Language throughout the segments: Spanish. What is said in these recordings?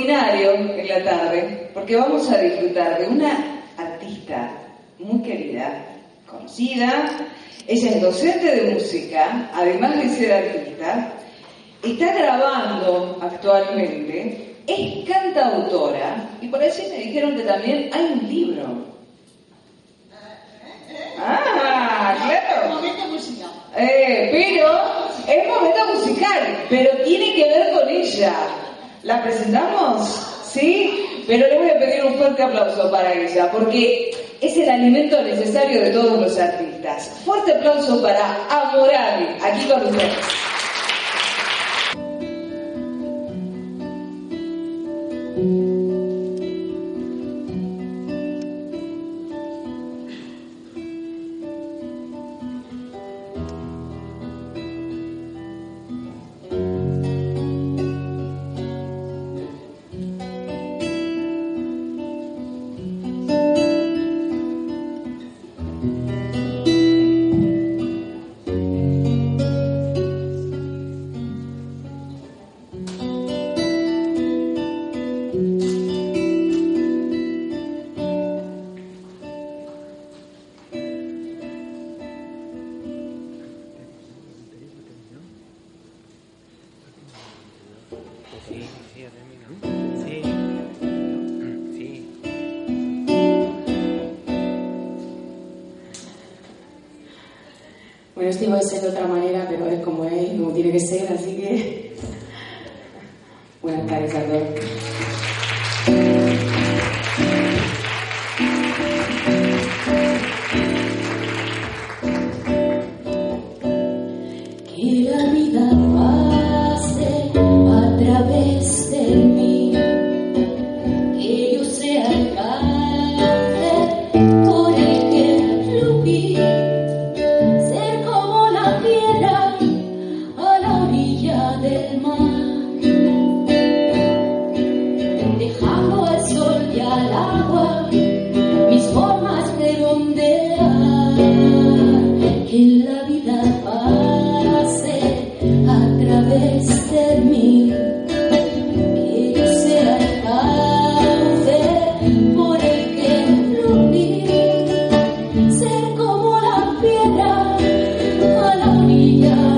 extraordinario en la tarde, porque vamos a disfrutar de una artista muy querida, conocida. Ella es docente de música, además de ser artista. Está grabando actualmente, es cantautora y por eso me dijeron que también hay un libro. Ah, claro. Momento musical. Eh, pero es momento musical, pero tiene que ver con ella. ¿La presentamos? ¿Sí? Pero le voy a pedir un fuerte aplauso para ella, porque es el alimento necesario de todos los artistas. Fuerte aplauso para Amorali, aquí con ustedes. Bueno, esto iba a ser de otra manera, pero es como es, como tiene que ser, así que. Buenas tardes a todos. Al sol y al agua mis formas de ondear. Que la vida pase a través de mí, que yo sea por que fluir. Ser como la piedra a la orilla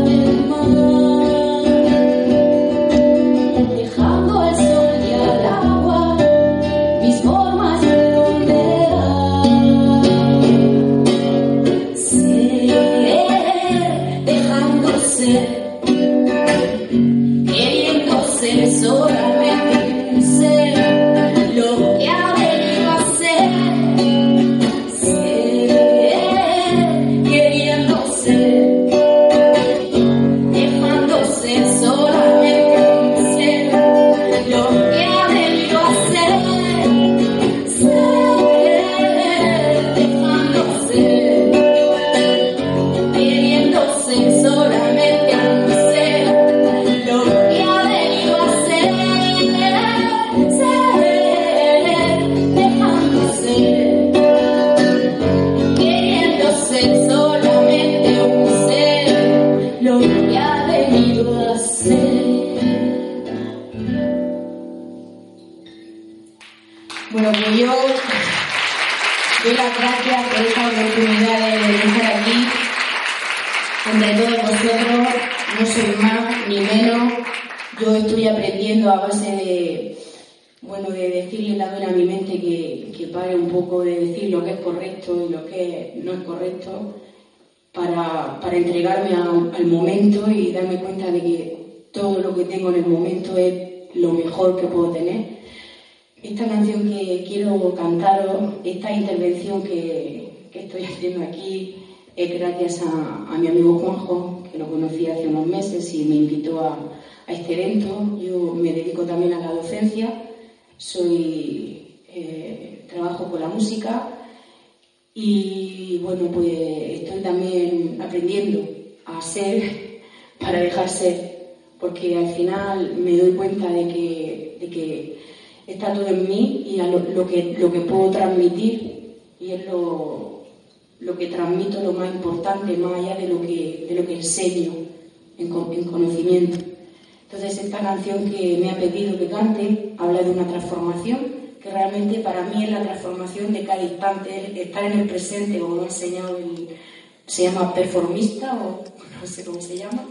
Bueno, pues yo doy las gracias por esta oportunidad de estar aquí entre todos vosotros. No soy más ni menos. Yo estoy aprendiendo a base de, bueno, de decirle dura a mi mente que, que pare un poco de decir lo que es correcto y lo que no es correcto para, para entregarme al momento y darme cuenta de que todo lo que tengo en el momento es lo mejor que puedo tener. Esta canción que quiero cantaros, esta intervención que, estoy haciendo aquí, es gracias a, mi amigo Juanjo, que lo conocí hace unos meses y me invitó a, este evento. Yo me dedico también a la docencia, eh, trabajo con la música y bueno, pues estoy también aprendiendo a ser para dejar ser, porque al final me doy cuenta de que, de que está todo en mí y a lo, lo que, lo que puedo transmitir y es lo, lo que transmito lo más importante, más allá de lo que, de lo que enseño en, en conocimiento. Entonces esta canción que me ha pedido que cante habla de una transformación que realmente para mí es la transformación de cada instante, estar en el presente, como lo ha enseñado el, se llama performista o no sé cómo se llama,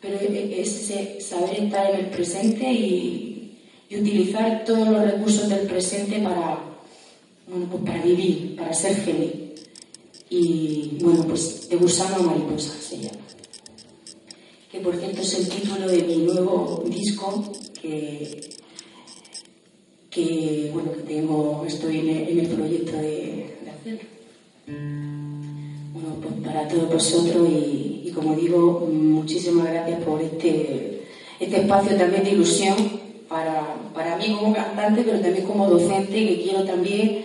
pero es ese saber estar en el presente y, utilizar todos los recursos del presente para, pues para vivir, para ser feliz. Y bueno, pues De gusano mariposa se llama. Que por cierto es el título de mi nuevo disco que, que bueno, que tengo, estoy en el, proyecto de, de. Bueno, pues para todos vosotros y, como digo, muchísimas gracias por este, este espacio también de ilusión para, para mí como cantante, pero también como docente, que quiero también,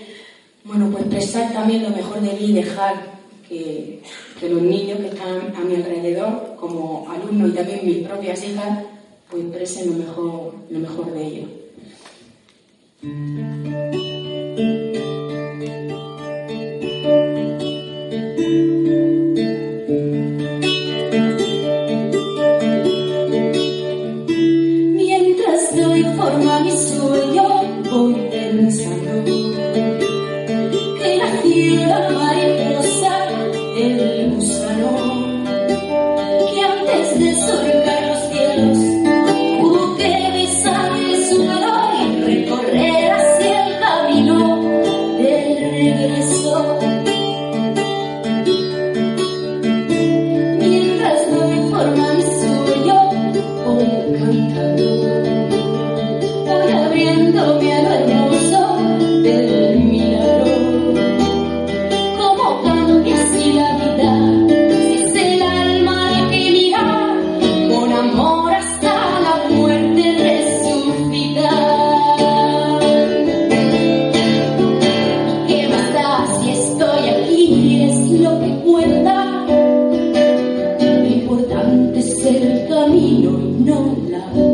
bueno, pues expresar también lo mejor de mí y dejar que, que los niños que están a mi alrededor, como alumnos y también mis propias hijas, pues expresen lo mejor, lo mejor de ellos. camino, no la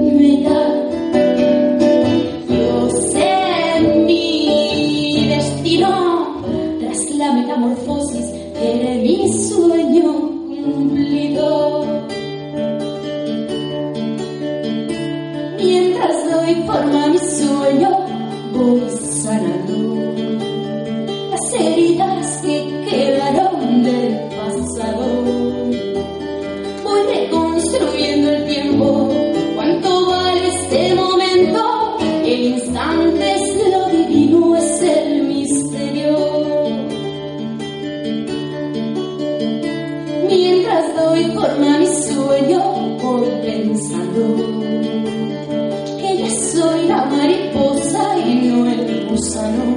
que ya soy la mariposa y no el gusano.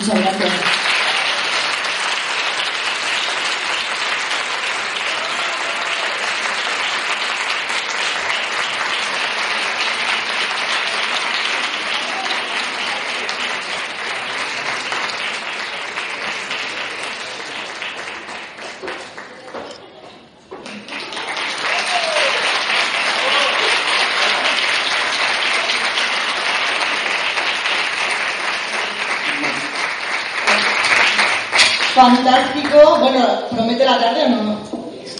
Muchas gracias. Fantástico. Bueno, ¿promete la tarde o no?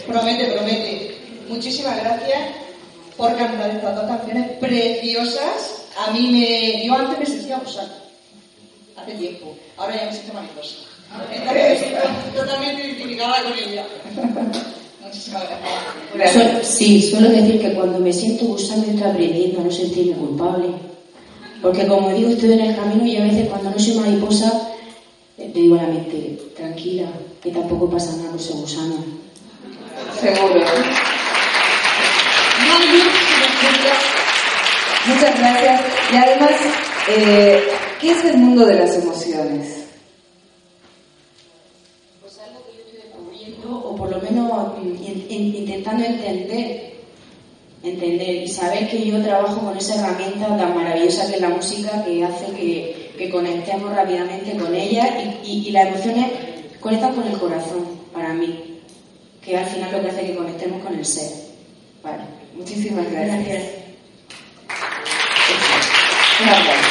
Promete, promete. Muchísimas gracias por cantar estas dos canciones preciosas. A mí me... Yo antes me sentía abusada. Hace tiempo. Ahora ya me siento mariposa. Entonces me siento totalmente identificada con ella. Muchísimas gracias. Sí, suelo decir que cuando me siento gustando estoy aprendiendo a no sentirme culpable. Porque como digo, estoy en el camino y a veces cuando no soy mariposa, le digo a la mente, tranquila, que tampoco pasa nada con ese gusano. Seguro. Muchas gracias. Y además, eh, ¿qué es el mundo de las emociones? Pues algo que yo estoy descubriendo, o por lo menos mm, in- in- intentando entender, entender y saber que yo trabajo con esa herramienta tan maravillosa que es la música, que hace que, que conectemos rápidamente con ella y, y- y las emociones conectan con el corazón, para mí, que al final lo que hace que conectemos con el ser. Vale. Muchísimas gracias. Gracias.